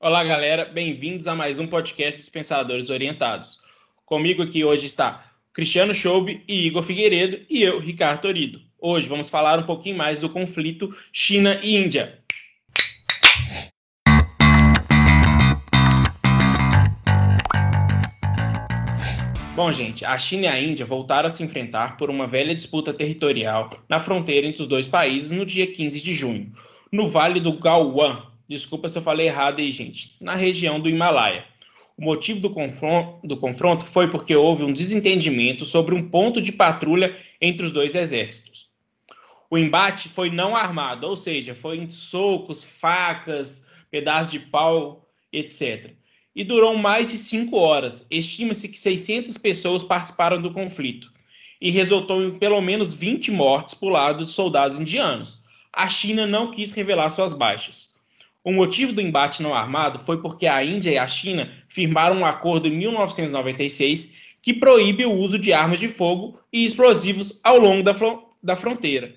Olá, galera, bem-vindos a mais um podcast dos Pensadores Orientados. Comigo aqui hoje está Cristiano Choube e Igor Figueiredo e eu, Ricardo Torido. Hoje vamos falar um pouquinho mais do conflito China e Índia. Bom, gente, a China e a Índia voltaram a se enfrentar por uma velha disputa territorial na fronteira entre os dois países no dia 15 de junho, no Vale do Galwan. Desculpa se eu falei errado aí, gente. Na região do Himalaia. O motivo do confronto, do confronto foi porque houve um desentendimento sobre um ponto de patrulha entre os dois exércitos. O embate foi não armado, ou seja, foi em socos, facas, pedaços de pau, etc e durou mais de cinco horas. Estima-se que 600 pessoas participaram do conflito e resultou em pelo menos 20 mortes por lado de soldados indianos. A China não quis revelar suas baixas. O motivo do embate não armado foi porque a Índia e a China firmaram um acordo em 1996 que proíbe o uso de armas de fogo e explosivos ao longo da, da fronteira.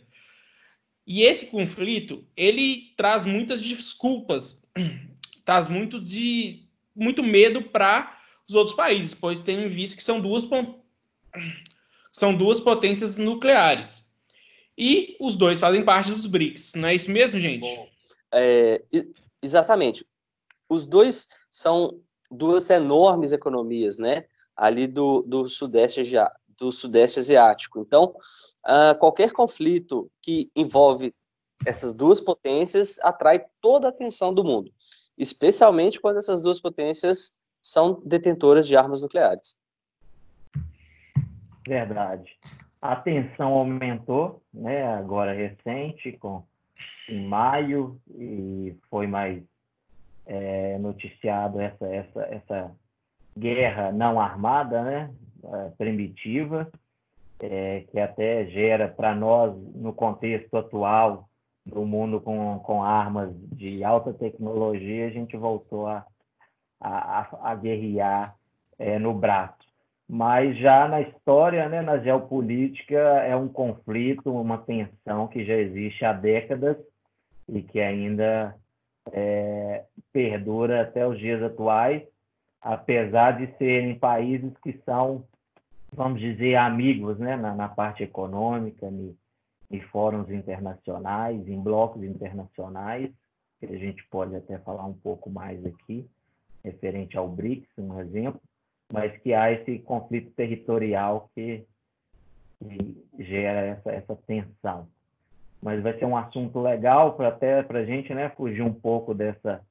E esse conflito, ele traz muitas desculpas, traz muito de muito medo para os outros países, pois tem visto que são duas, são duas potências nucleares. E os dois fazem parte dos BRICS, não é isso mesmo, gente? Bom, é, exatamente. Os dois são duas enormes economias, né? Ali do, do, sudeste, do sudeste asiático. Então, uh, qualquer conflito que envolve essas duas potências atrai toda a atenção do mundo especialmente quando essas duas potências são detentoras de armas nucleares. Verdade. A tensão aumentou, né, agora recente, com, em maio, e foi mais é, noticiado essa, essa, essa guerra não armada, né, é, primitiva, é, que até gera para nós, no contexto atual, do mundo com, com armas de alta tecnologia, a gente voltou a, a, a guerrear é, no braço. Mas já na história, né, na geopolítica, é um conflito, uma tensão que já existe há décadas e que ainda é, perdura até os dias atuais, apesar de serem países que são, vamos dizer, amigos né, na, na parte econômica, em fóruns internacionais, em blocos internacionais, que a gente pode até falar um pouco mais aqui, referente ao BRICS, um exemplo, mas que há esse conflito territorial que, que gera essa, essa tensão. Mas vai ser um assunto legal para até para a gente né, fugir um pouco dessa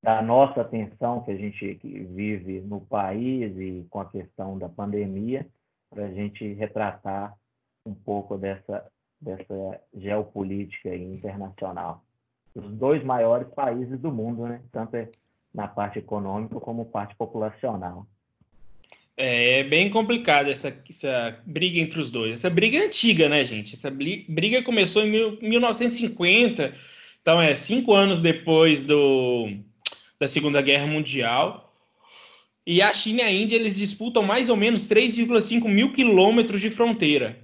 da nossa tensão que a gente vive no país e com a questão da pandemia, para a gente retratar um pouco dessa dessa geopolítica internacional. Os dois maiores países do mundo, né? tanto é na parte econômica como parte populacional. É, bem complicado essa, essa briga entre os dois. Essa briga é antiga, né, gente? Essa briga começou em mil, 1950, então é cinco anos depois do, da Segunda Guerra Mundial. E a China e a Índia eles disputam mais ou menos 3,5 mil quilômetros de fronteira.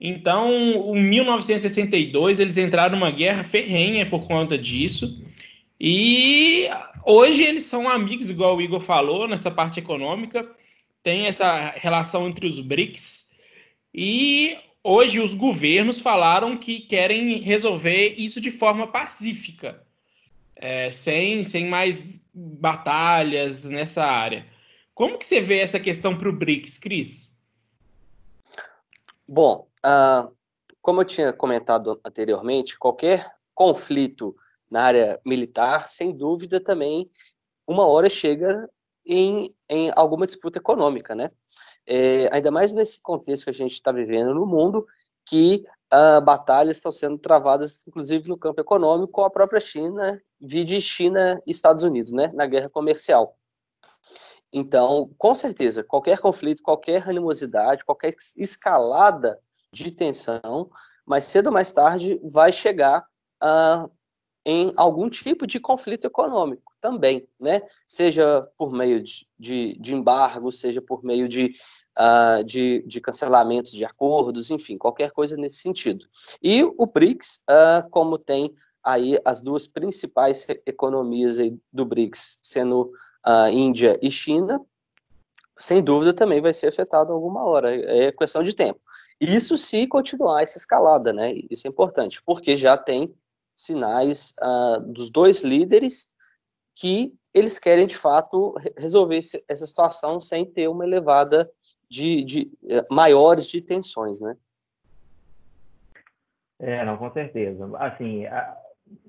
Então, em 1962, eles entraram numa guerra ferrenha por conta disso. E hoje eles são amigos, igual o Igor falou, nessa parte econômica. Tem essa relação entre os BRICS. E hoje os governos falaram que querem resolver isso de forma pacífica, é, sem, sem mais batalhas nessa área. Como que você vê essa questão para o BRICS, Cris? Bom, Uh, como eu tinha comentado anteriormente, qualquer conflito na área militar, sem dúvida também, uma hora chega em, em alguma disputa econômica, né? É, ainda mais nesse contexto que a gente está vivendo no mundo, que uh, batalhas estão sendo travadas, inclusive no campo econômico, com a própria China, vide China e Estados Unidos, né? Na guerra comercial. Então, com certeza, qualquer conflito, qualquer animosidade, qualquer escalada de tensão, mas cedo ou mais tarde vai chegar uh, em algum tipo de conflito econômico também, né? Seja por meio de, de, de embargo, seja por meio de, uh, de, de cancelamentos de acordos, enfim, qualquer coisa nesse sentido. E o BRICS, uh, como tem aí as duas principais economias do BRICS, sendo a Índia e China, sem dúvida também vai ser afetado alguma hora, é questão de tempo. Isso se continuar essa escalada, né? Isso é importante, porque já tem sinais uh, dos dois líderes que eles querem de fato resolver essa situação sem ter uma elevada de, de eh, maiores de tensões, né? É, não, com certeza. Assim, a,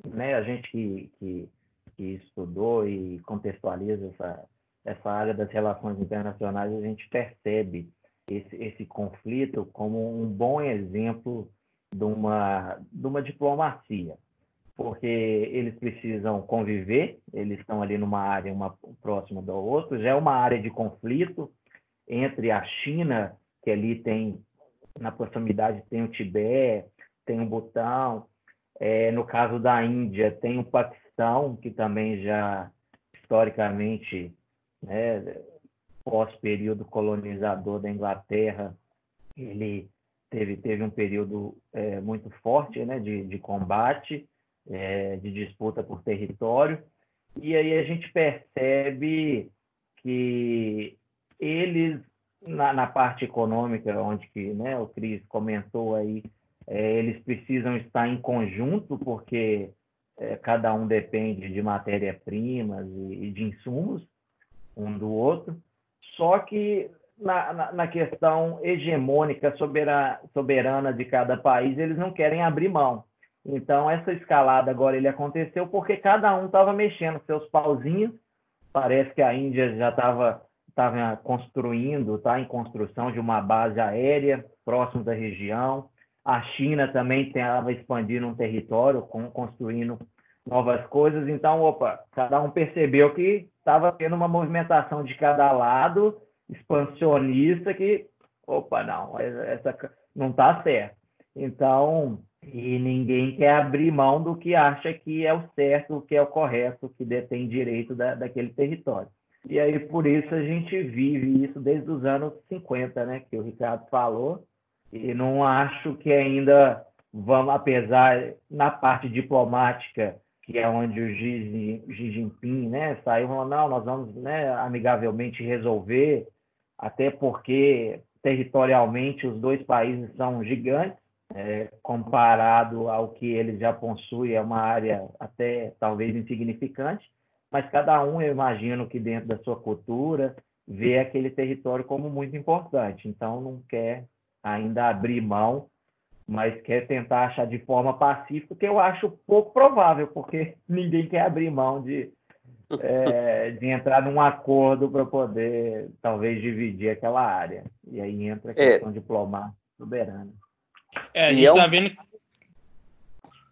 né, a gente que, que, que, estudou e contextualiza essa, essa área das relações internacionais, a gente percebe esse, esse conflito como um bom exemplo de uma, de uma diplomacia, porque eles precisam conviver, eles estão ali numa área uma próxima da outra, já é uma área de conflito entre a China, que ali tem, na proximidade tem o Tibete, tem o Butão, é, no caso da Índia tem o Paquistão, que também já historicamente, né, pós-período colonizador da Inglaterra, ele teve, teve um período é, muito forte né, de, de combate, é, de disputa por território, e aí a gente percebe que eles, na, na parte econômica, onde que, né, o Cris comentou aí, é, eles precisam estar em conjunto, porque é, cada um depende de matéria-primas e, e, de insumos um do outro. Só que na, na, na questão hegemônica, soberana, soberana de cada país, eles não querem abrir mão. Então, essa escalada agora ele aconteceu porque cada um estava mexendo seus pauzinhos. Parece que a Índia já estava estava construindo, está em construção de uma base aérea próximo da região. A China também estava expandindo um território, construindo novas coisas. Então, opa, cada um percebeu que estava tendo uma movimentação de cada lado expansionista que, opa, não, essa não está certo. Então, e ninguém quer abrir mão do que acha que é o certo, o que é o correto, que detém direito da, daquele território. E aí, por isso, a gente vive isso desde os anos 50, né, que o Ricardo falou, e não acho que ainda vamos, apesar, na parte diplomática, que é onde o Xi, Xi Jinping né, saiu falando, não, nós vamos né, amigavelmente resolver, até porque territorialmente os dois países são gigantes, é, comparado ao que eles já possuem, é uma área até talvez insignificante, mas cada um, eu imagino que dentro da sua cultura, vê aquele território como muito importante, então não quer ainda abrir mão, mas quer tentar achar de forma pacífica, que eu acho pouco provável, porque ninguém quer abrir mão de, é, de entrar num acordo para poder, talvez, dividir aquela área. E aí entra a é. questão é. diplomática soberana. É, a gente está é um... vendo.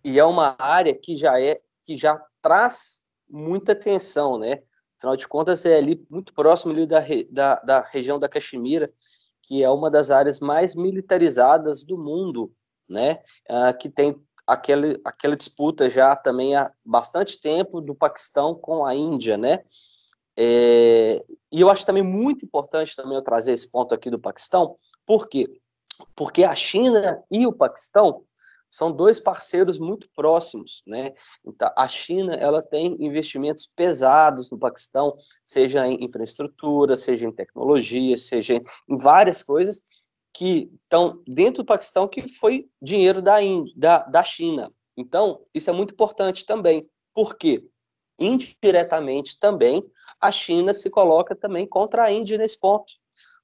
E é uma área que já é que já traz muita tensão, né? Afinal de contas, é ali muito próximo ali da, da, da região da Caxemira, que é uma das áreas mais militarizadas do mundo, né? Uh, que tem aquele, aquela disputa já também há bastante tempo do Paquistão com a Índia, né? É, e eu acho também muito importante também eu trazer esse ponto aqui do Paquistão, por quê? Porque a China e o Paquistão são dois parceiros muito próximos, né? Então, a China ela tem investimentos pesados no Paquistão, seja em infraestrutura, seja em tecnologia, seja em várias coisas que estão dentro do Paquistão que foi dinheiro da, da, da China. Então, isso é muito importante também, porque indiretamente também a China se coloca também contra a Índia nesse ponto.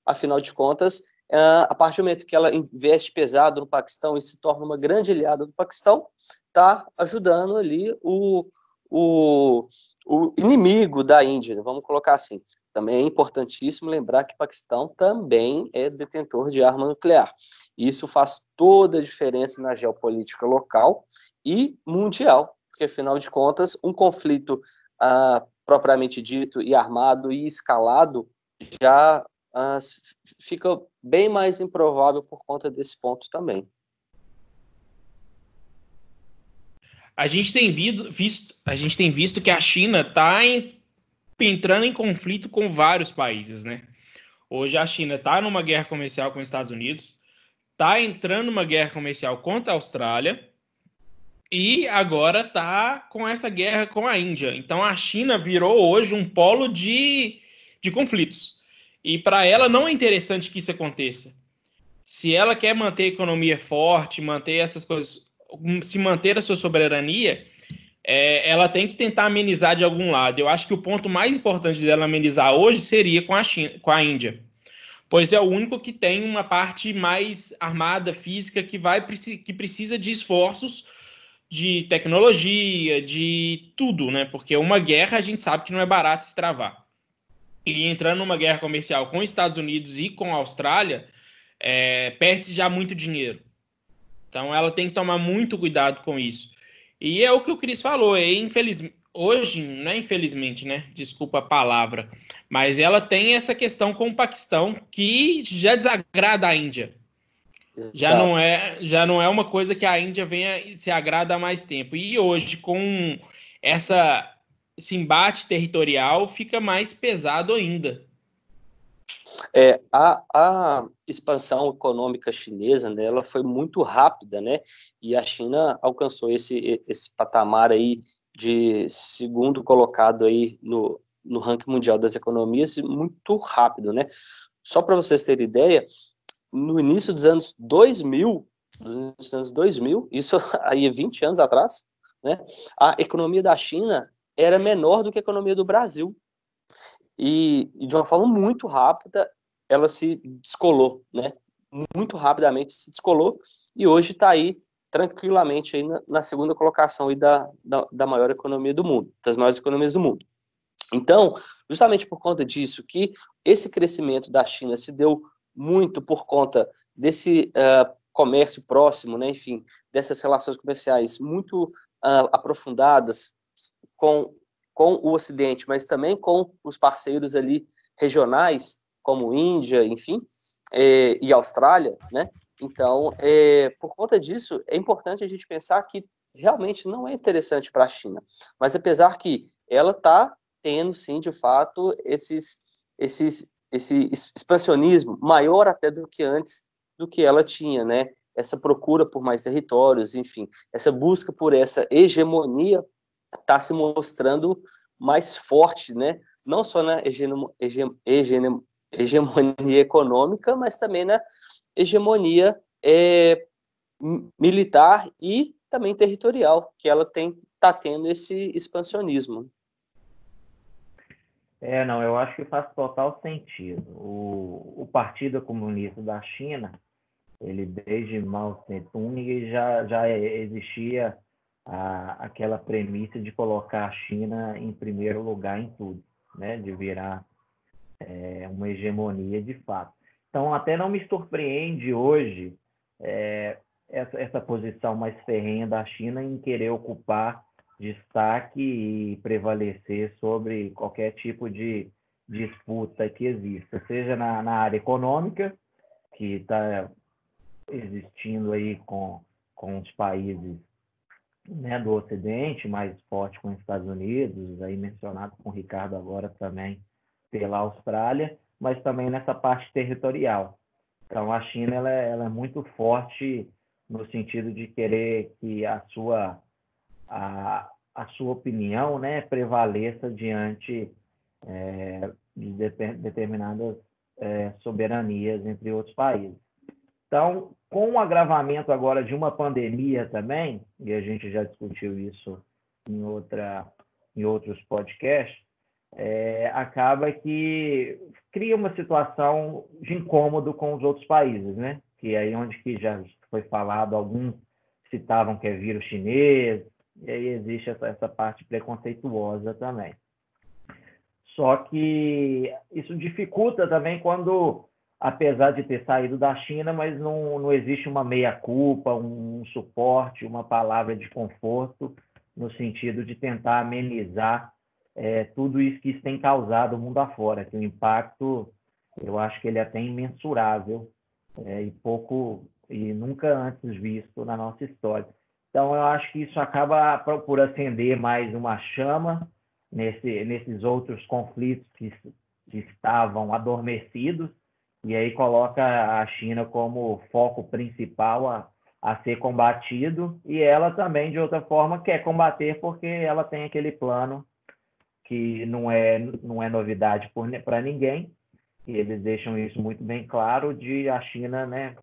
Afinal de contas, a partir do momento que ela investe pesado no Paquistão e se torna uma grande aliada do Paquistão, está ajudando ali o, o, o inimigo da Índia, vamos colocar assim. Também é importantíssimo lembrar que o Paquistão também é detentor de arma nuclear. Isso faz toda a diferença na geopolítica local e mundial, porque afinal de contas, um conflito uh, propriamente dito e armado e escalado já uh, fica bem mais improvável por conta desse ponto também. A gente tem visto, a gente tem visto que a China está entrando em conflito com vários países, né? Hoje a China está numa guerra comercial com os Estados Unidos, está entrando numa guerra comercial contra a Austrália e agora está com essa guerra com a Índia. Então a China virou hoje um polo de, de conflitos. E para ela não é interessante que isso aconteça. Se ela quer manter a economia forte, manter essas coisas, se manter a sua soberania, é, ela tem que tentar amenizar de algum lado. Eu acho que o ponto mais importante dela amenizar hoje seria com a, China, com a Índia, pois é o único que tem uma parte mais armada, física, que vai que precisa de esforços de tecnologia, de tudo, né? Porque uma guerra a gente sabe que não é barato se travar. E entrando numa guerra comercial com os Estados Unidos e com a Austrália, é, perde-se já muito dinheiro. Então ela tem que tomar muito cuidado com isso. E é o que o Cris falou, é infelizmente hoje, não é infelizmente, né? Desculpa a palavra, mas ela tem essa questão com o Paquistão que já desagrada a Índia. Já não é, já não é uma coisa que a Índia venha se agrada há mais tempo. E hoje com essa esse embate territorial fica mais pesado ainda. É, a, a expansão econômica chinesa né, ela foi muito rápida, né? E a China alcançou esse, esse patamar aí de segundo colocado aí no, no ranking mundial das economias muito rápido, né? Só para vocês terem ideia, no início dos anos 2000, nos anos 2000, isso aí 20 anos atrás, né? A economia da China era menor do que a economia do Brasil. E, e de uma forma muito rápida, ela se descolou, né? Muito rapidamente se descolou e hoje está aí tranquilamente aí na, na, segunda colocação aí da, da, da maior economia do mundo, das maiores economias do mundo. Então, justamente por conta disso, que esse crescimento da China se deu muito por conta desse uh, comércio próximo, né, enfim, dessas relações comerciais muito uh, aprofundadas com, com o Ocidente, mas também com os parceiros ali regionais, como Índia, enfim, é, e Austrália, né? Então, é, por conta disso, é importante a gente pensar que realmente não é interessante para a China. Mas apesar que ela está tendo, sim, de fato, esses, esses, esse expansionismo maior até do que antes do que ela tinha, né? Essa procura por mais territórios, enfim, essa busca por essa hegemonia está se mostrando mais forte, né? Não só na hegemonia econômica, mas também na hegemonia é, militar e também territorial, que ela tem está tendo esse expansionismo. É, não, eu acho que faz total sentido. O, o Partido Comunista da China, ele desde Mao Tse-tung já, já existia a, aquela premissa de colocar a China em primeiro lugar em tudo, né? de virar é, uma hegemonia de fato. Então, até não me surpreende hoje é, essa, essa posição mais ferrenha da China em querer ocupar destaque e prevalecer sobre qualquer tipo de disputa que exista, seja na, na área econômica, que está existindo aí com, com os países né, do Ocidente, mais forte com os Estados Unidos, aí mencionado com o Ricardo agora também pela Austrália, mas também nessa parte territorial. Então, a China ela é, ela é muito forte no sentido de querer que a sua, a, a sua opinião né, prevaleça diante é, de determinadas é, soberanias entre outros países. Então, com o agravamento agora de uma pandemia também, e a gente já discutiu isso em, outra, em outros podcasts, é, acaba que cria uma situação de incômodo com os outros países, né? Que é aí onde que já foi falado, alguns citavam que é vírus chinês, e aí existe essa, essa parte preconceituosa também. Só que isso dificulta também quando apesar de ter saído da China, mas não, não existe uma meia-culpa, um suporte, uma palavra de conforto, no sentido de tentar amenizar é, tudo isso que isso tem causado mundo afora, que o impacto, eu acho que ele é até imensurável é, e pouco, e nunca antes visto na nossa história. Então, eu acho que isso acaba por acender mais uma chama nesse, nesses outros conflitos que, que estavam adormecidos, e aí coloca a China como foco principal a, a ser combatido. E ela também, de outra forma, quer combater porque ela tem aquele plano que não é, não é novidade para ninguém, e eles deixam isso muito bem claro, de a China, né,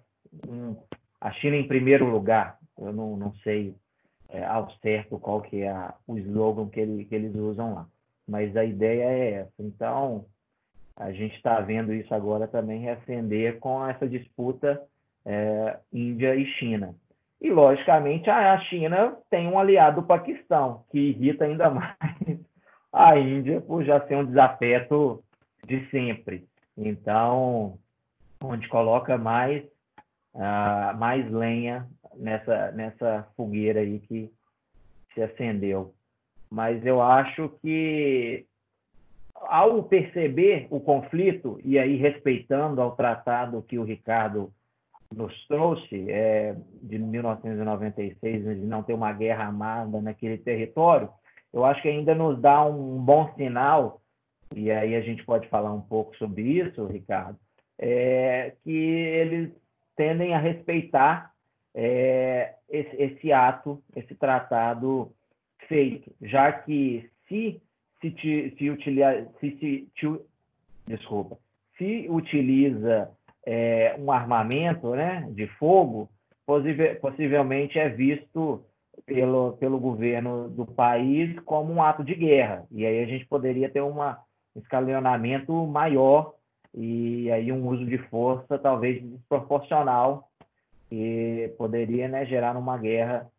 um, a China em primeiro lugar, eu não, não sei é, ao certo qual que é a, o slogan que, ele, que eles usam lá, mas a ideia é essa. Então, a gente está vendo isso agora também reacender com essa disputa é, Índia e China. E, logicamente, a China tem um aliado, o Paquistão, que irrita ainda mais a Índia por já ser um desafeto de sempre. Então, onde coloca mais, uh, mais lenha nessa, nessa fogueira aí que se acendeu. Mas eu acho que, ao perceber o conflito, e aí respeitando ao tratado que o Ricardo nos trouxe é, de 1996, de não ter uma guerra armada naquele território, eu acho que ainda nos dá um bom sinal, e aí a gente pode falar um pouco sobre isso, Ricardo, é, que eles tendem a respeitar é, esse, esse, ato, esse tratado feito, já que se se, se, se utiliza, se, se, desculpa, se utiliza é, um armamento né, de fogo, possivelmente é visto pelo, pelo governo do país como um ato de guerra. E aí a gente poderia ter um escalonamento maior e aí um uso de força talvez desproporcional que poderia né, gerar uma guerra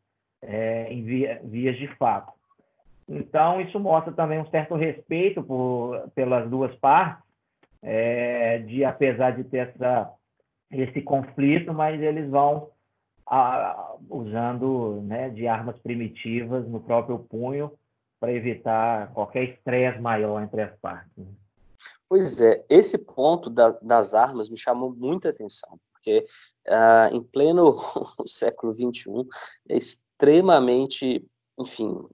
é, em via, vias de fato. Então, isso mostra também um certo respeito por, pelas duas partes, é, de apesar de ter essa, esse conflito, mas eles vão a, usando né, de armas primitivas no próprio punho para evitar qualquer estresse maior entre as partes. Né? Pois é, esse ponto da, das armas me chamou muita atenção, porque uh, em pleno século XXI é extremamente, enfim,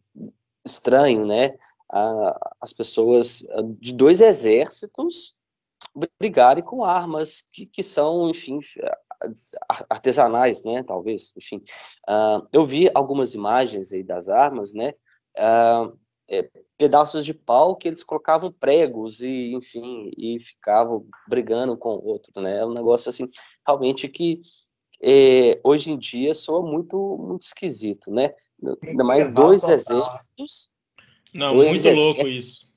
estranho, né? As pessoas uh, de dois exércitos brigarem com armas que, que são, enfim, artesanais, né, talvez, enfim. Uh, eu vi algumas imagens aí das armas, né, é, pedaços de pau que eles colocavam pregos e, enfim, e ficavam brigando com o outro, né, é um negócio, assim, realmente que é, hoje em dia soa muito, muito esquisito, né, ainda mais dois exércitos. Não, dois muito louco isso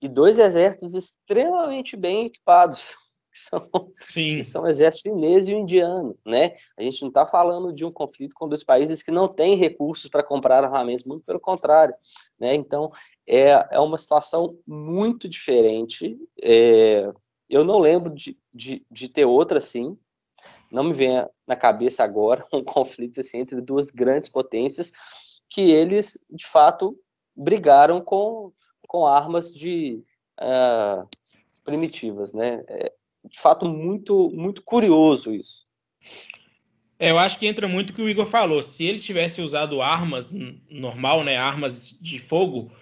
e dois exércitos extremamente bem equipados, que são, Sim. Que são o exército chinês e o indiano, né? A gente não está falando de um conflito com dois países que não têm recursos para comprar armamentos, muito pelo contrário, né? Então, é, é uma situação muito diferente. É, eu não lembro de, de, de ter outra assim, não me vem na cabeça agora um conflito assim, entre duas grandes potências que eles, de fato, brigaram com com armas de uh, primitivas, né? É, de fato, muito, muito curioso isso. É, eu acho que entra muito o que o Igor falou. Se eles tivessem usado armas normal, né, armas de fogo,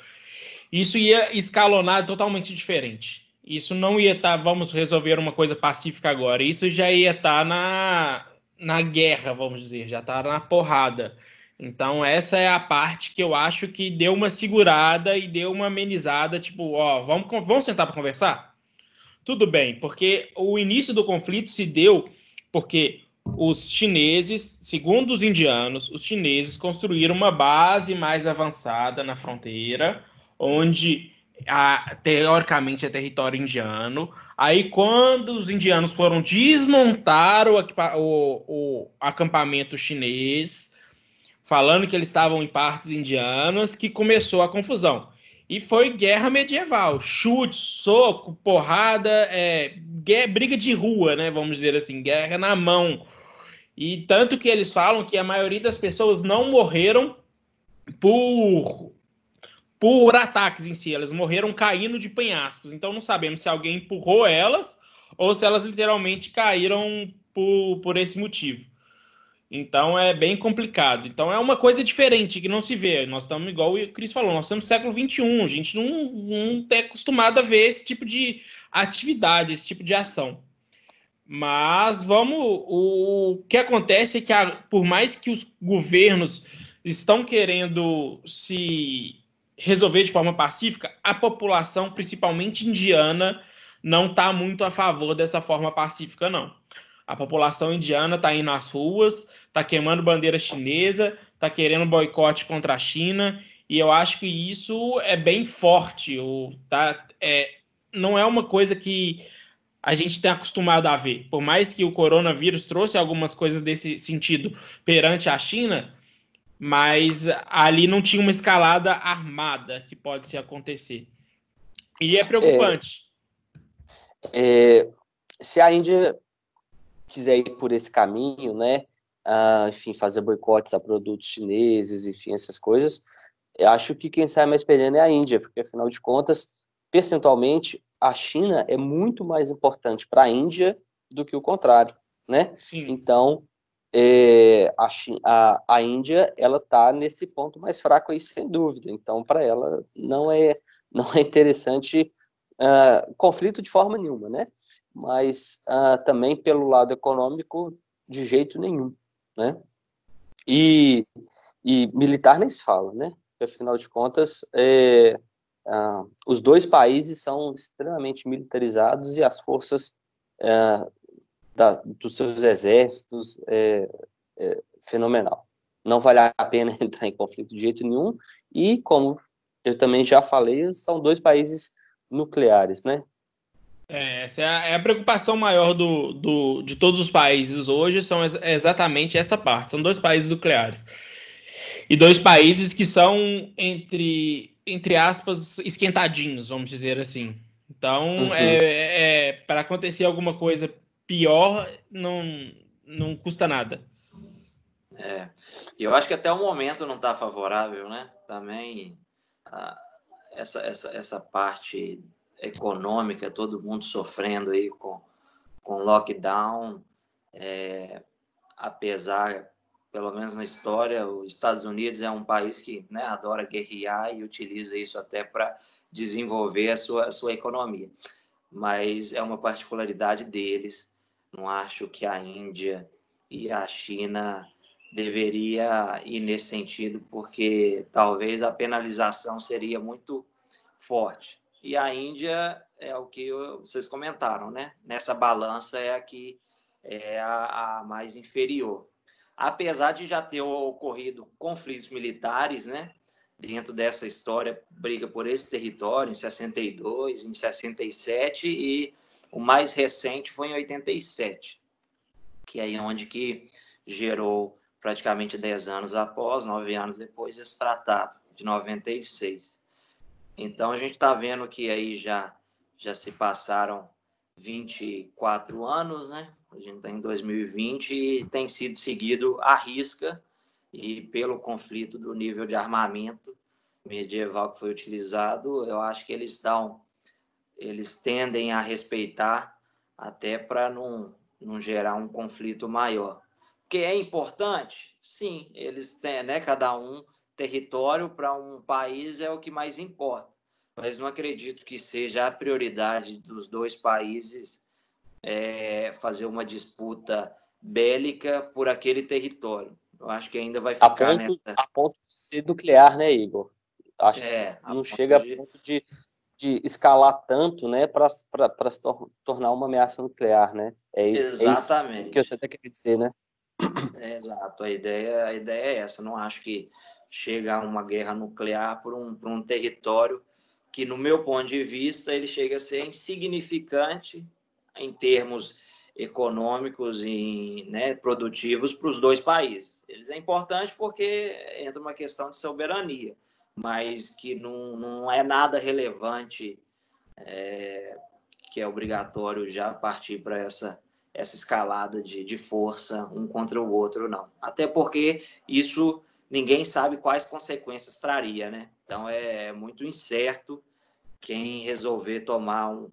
isso ia escalonar totalmente diferente. Isso não ia estar, tá, vamos resolver uma coisa pacífica agora. Isso já ia estar tá na, na guerra, vamos dizer, já está na porrada. Então, essa é a parte que eu acho que deu uma segurada e deu uma amenizada, tipo, ó, vamos, vamos sentar para conversar? Tudo bem, porque o início do conflito se deu porque os chineses, segundo os indianos, os chineses construíram uma base mais avançada na fronteira, onde a, teoricamente é território indiano. Aí, quando os indianos foram desmontar o, o, o acampamento chinês, falando que eles estavam em partes indianas, que começou a confusão. E foi guerra medieval, chute, soco, porrada, é, guerra, briga de rua, né? Vamos dizer assim, guerra na mão. E tanto que eles falam que a maioria das pessoas não morreram por por ataques em si, elas morreram caindo de penhascos. Então não sabemos se alguém empurrou elas ou se elas literalmente caíram por, por esse motivo. Então é bem complicado. Então é uma coisa diferente que não se vê. Nós estamos, igual o Cris falou, nós estamos no século XXI. A gente não está acostumado a ver esse tipo de atividade, esse tipo de ação. Mas vamos. O que acontece é que, por mais que os governos estão querendo se resolver de forma pacífica, a população, principalmente indiana, não está muito a favor dessa forma pacífica, não. A população indiana está indo às ruas, está queimando bandeira chinesa, está querendo boicote contra a China, e eu acho que isso é bem forte. O, tá, é, não é uma coisa que a gente tem acostumado a ver. Por mais que o coronavírus trouxe algumas coisas desse sentido perante a China, mas ali não tinha uma escalada armada que pode se acontecer. E é preocupante. É, é, se a Índia quiser ir por esse caminho, né, uh, enfim, fazer boicotes a produtos chineses, enfim, essas coisas, eu acho que quem sai mais perdendo é a Índia, porque afinal de contas, percentualmente, a China é muito mais importante para a Índia do que o contrário, né? Sim. Então, é, a, a, a Índia ela está nesse ponto mais fraco aí sem dúvida. Então para ela não é não é interessante uh, conflito de forma nenhuma, né? Mas uh, também pelo lado econômico de jeito nenhum, né? E, e militar nem se fala, né? Porque, afinal de contas é, uh, os dois países são extremamente militarizados e as forças da, dos seus exércitos é, é, fenomenal. Não vale a pena entrar em conflito de jeito nenhum. E, como eu também já falei, são dois países nucleares, né? É, essa é a, é a preocupação maior do, do, de todos os países hoje, são ex exatamente essa parte. São dois países nucleares. E dois países que são, entre, entre aspas, esquentadinhos, vamos dizer assim. Então, uhum. é, é para acontecer alguma coisa pior não, não custa nada. É, eu acho que até o momento não está favorável, né? Também a, essa, essa, essa parte econômica, todo mundo sofrendo aí com, com lockdown, é, apesar, pelo menos na história, os Estados Unidos é um país que né, adora guerrear e utiliza isso até para desenvolver a sua, a sua economia. Mas é uma particularidade deles não acho que a Índia e a China deveria ir nesse sentido, porque talvez a penalização seria muito forte. E a Índia é o que vocês comentaram, né? Nessa balança é a que é a, a mais inferior. Apesar de já ter ocorrido conflitos militares, né? Dentro dessa história, briga por esse território em 62, em 67 e o mais recente foi em 87, que é onde que gerou praticamente 10 anos após, 9 anos depois, esse tratado de 96. Então a gente está vendo que aí já, já se passaram 24 anos, né? A gente está em 2020 e tem sido seguido à risca e pelo conflito do nível de armamento medieval que foi utilizado, eu acho que eles estão eles tendem a respeitar até para não, não gerar um conflito maior. Que é importante? Sim, eles têm, né? Cada um território para um país é o que mais importa. Mas não acredito que seja a prioridade dos dois países é, fazer uma disputa bélica por aquele território. Eu acho que ainda vai ficar a ponto, nessa... A ponto de ser nuclear, né, Igor? Acho é, que não chega de... a ponto de de escalar tanto, né, para se tor tornar uma ameaça nuclear, né? É isso, Exatamente. É isso que você até quer dizer, né? É, exato, a ideia, a ideia é essa. Não acho que chega a uma guerra nuclear por um, por um território que, no meu ponto de vista, ele chega a ser insignificante em termos econômicos e né, produtivos para os dois países. Eles é importante porque entra uma questão de soberania mas que não, não é nada relevante é, que é obrigatório já partir para essa, essa escalada de, de força um contra o outro, não. Até porque isso ninguém sabe quais consequências traria, né? Então é, é muito incerto quem resolver tomar um,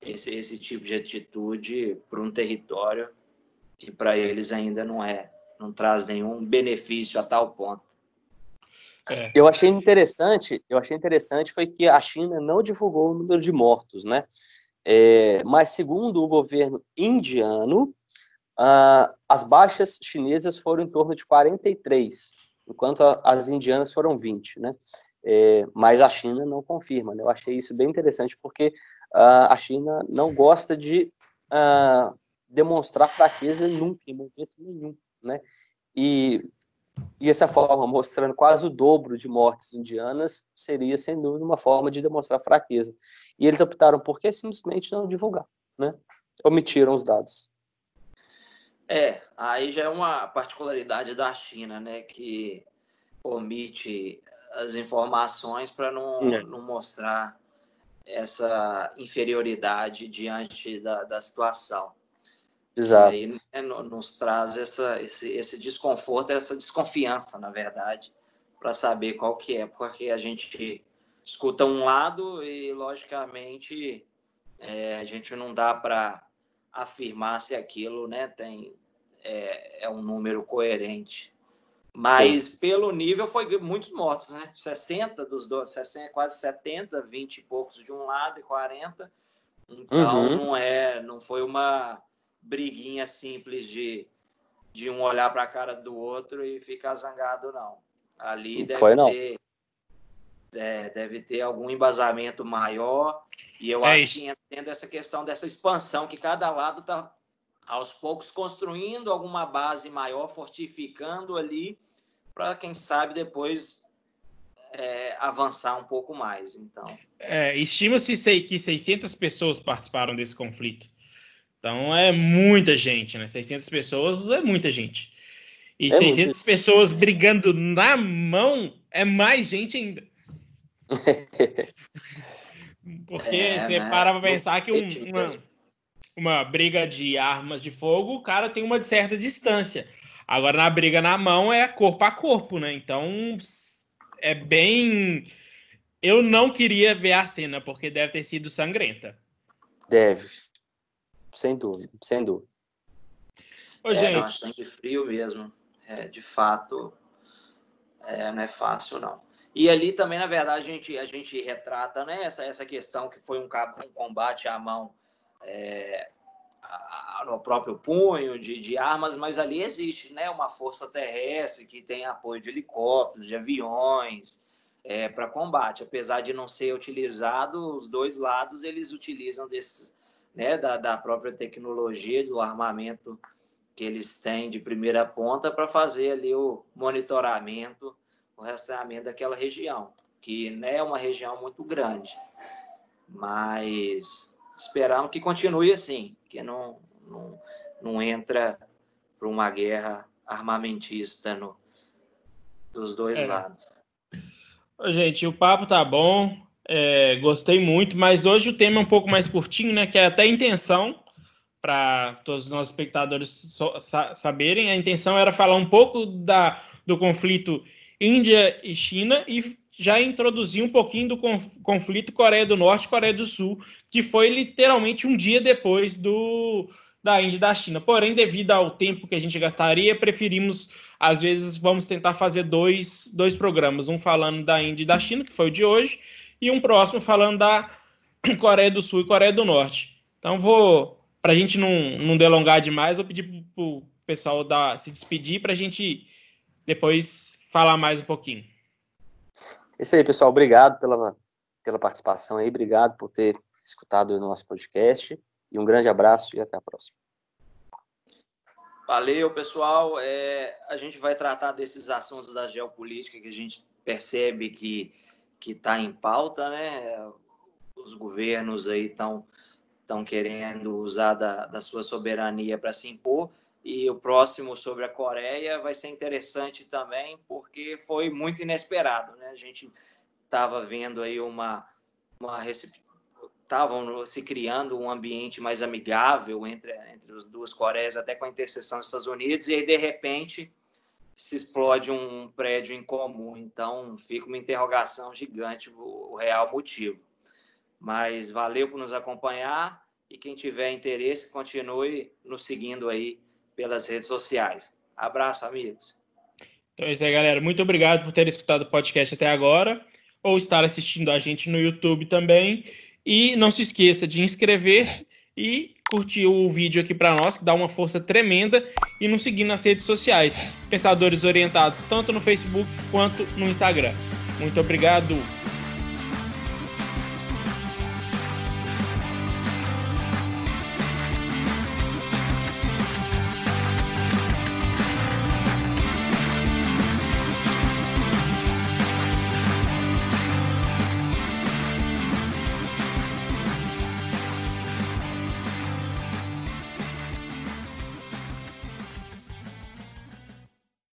esse, esse tipo de atitude para um território que para eles ainda não é, não traz nenhum benefício a tal ponto. É. Eu achei interessante, eu achei interessante foi que a China não divulgou o número de mortos, né? É, mas, segundo o governo indiano, uh, as baixas chinesas foram em torno de 43, enquanto a, as indianas foram 20, né? É, mas a China não confirma. Né? Eu achei isso bem interessante porque uh, a China não gosta de uh, demonstrar fraqueza nunca, em momento nenhum. Né? E, e essa forma, mostrando quase o dobro de mortes indianas, seria, sem dúvida, uma forma de demonstrar fraqueza. E eles optaram por que simplesmente não divulgar, né? omitiram os dados. É, aí já é uma particularidade da China, né, que omite as informações para não, é. não mostrar essa inferioridade diante da, da situação. Exato. E aí né, nos traz essa, esse, esse desconforto, essa desconfiança, na verdade, para saber qual que é, porque a gente escuta um lado e, logicamente, é, a gente não dá para afirmar se aquilo né, tem, é, é um número coerente. Mas Sim. pelo nível foi muitos mortos, né? 60 dos dois, 60, quase 70, 20 e poucos de um lado e 40. Então uhum. não é, não foi uma briguinha simples de, de um olhar para a cara do outro e ficar zangado, não. Ali não deve foi, não. ter é, deve ter algum embasamento maior e eu é acho que entendo essa questão dessa expansão que cada lado está aos poucos construindo alguma base maior, fortificando ali para quem sabe depois é, avançar um pouco mais. Então, é, estima-se que 600 pessoas participaram desse conflito. Então é muita gente, né? 600 pessoas é muita gente. E é 600 muito. pessoas brigando na mão é mais gente ainda. Porque é, você né? para pra pensar que um, uma, uma briga de armas de fogo, o cara tem uma certa distância. Agora, na briga na mão é corpo a corpo, né? Então, é bem. Eu não queria ver a cena, porque deve ter sido sangrenta. Deve. Sem dúvida, sem dúvida. Ô, é, gente. sangue frio mesmo. É, de fato, é, não é fácil, não. E ali também, na verdade, a gente, a gente retrata né, essa, essa questão que foi um, um combate à mão é, no próprio punho de, de, armas, mas ali existe né, uma força terrestre que tem apoio de helicópteros, de aviões é, para combate. Apesar de não ser utilizado, os dois lados eles utilizam desse, né, da, da própria tecnologia, do armamento que eles têm de primeira ponta para fazer ali o monitoramento, o rastreamento daquela região, que né, é uma região muito grande. Mas esperamos que continue assim, que não, não, não entra para uma guerra armamentista no, dos dois é. lados. Gente, o papo tá bom, é, gostei muito, mas hoje o tema é um pouco mais curtinho, né? Que é até a intenção para todos os nossos espectadores so, sa saberem. A intenção era falar um pouco da, do conflito Índia e China e já introduzir um pouquinho do conflito Coreia do Norte e Coreia do Sul, que foi literalmente um dia depois do da Índia e da China. Porém, devido ao tempo que a gente gastaria, preferimos, às vezes, vamos tentar fazer dois, dois programas, um falando da Índia e da China, que foi o de hoje, e um próximo falando da Coreia do Sul e Coreia do Norte. Então, vou, para a gente não, não delongar demais, vou pedir para o pessoal dar, se despedir para a gente depois falar mais um pouquinho. É isso aí, pessoal. Obrigado pela, pela participação aí. Obrigado por ter escutado o nosso podcast. E um grande abraço e até a próxima. Valeu, pessoal. É, a gente vai tratar desses assuntos da geopolítica que a gente percebe que que está em pauta, né? Os governos aí estão estão querendo usar da, da sua soberania para se impor e o próximo sobre a Coreia vai ser interessante também, porque foi muito inesperado, né? A gente estava vendo aí uma, uma estavam se criando um ambiente mais amigável entre, entre as duas Coreias, até com a interseção dos Estados Unidos, e aí, de repente, se explode um prédio em comum. Então, fica uma interrogação gigante o, real motivo. Mas valeu por nos acompanhar e quem tiver interesse, continue nos seguindo aí pelas redes sociais. Abraço, amigos. Então é isso aí, galera. Muito obrigado por ter escutado o podcast até agora, ou estar assistindo a gente no YouTube também. E não se esqueça de inscrever-se e curtir o vídeo aqui para nós, que dá uma força tremenda, e nos seguir nas redes sociais. Pensadores Orientados, tanto no Facebook quanto no Instagram. Muito obrigado.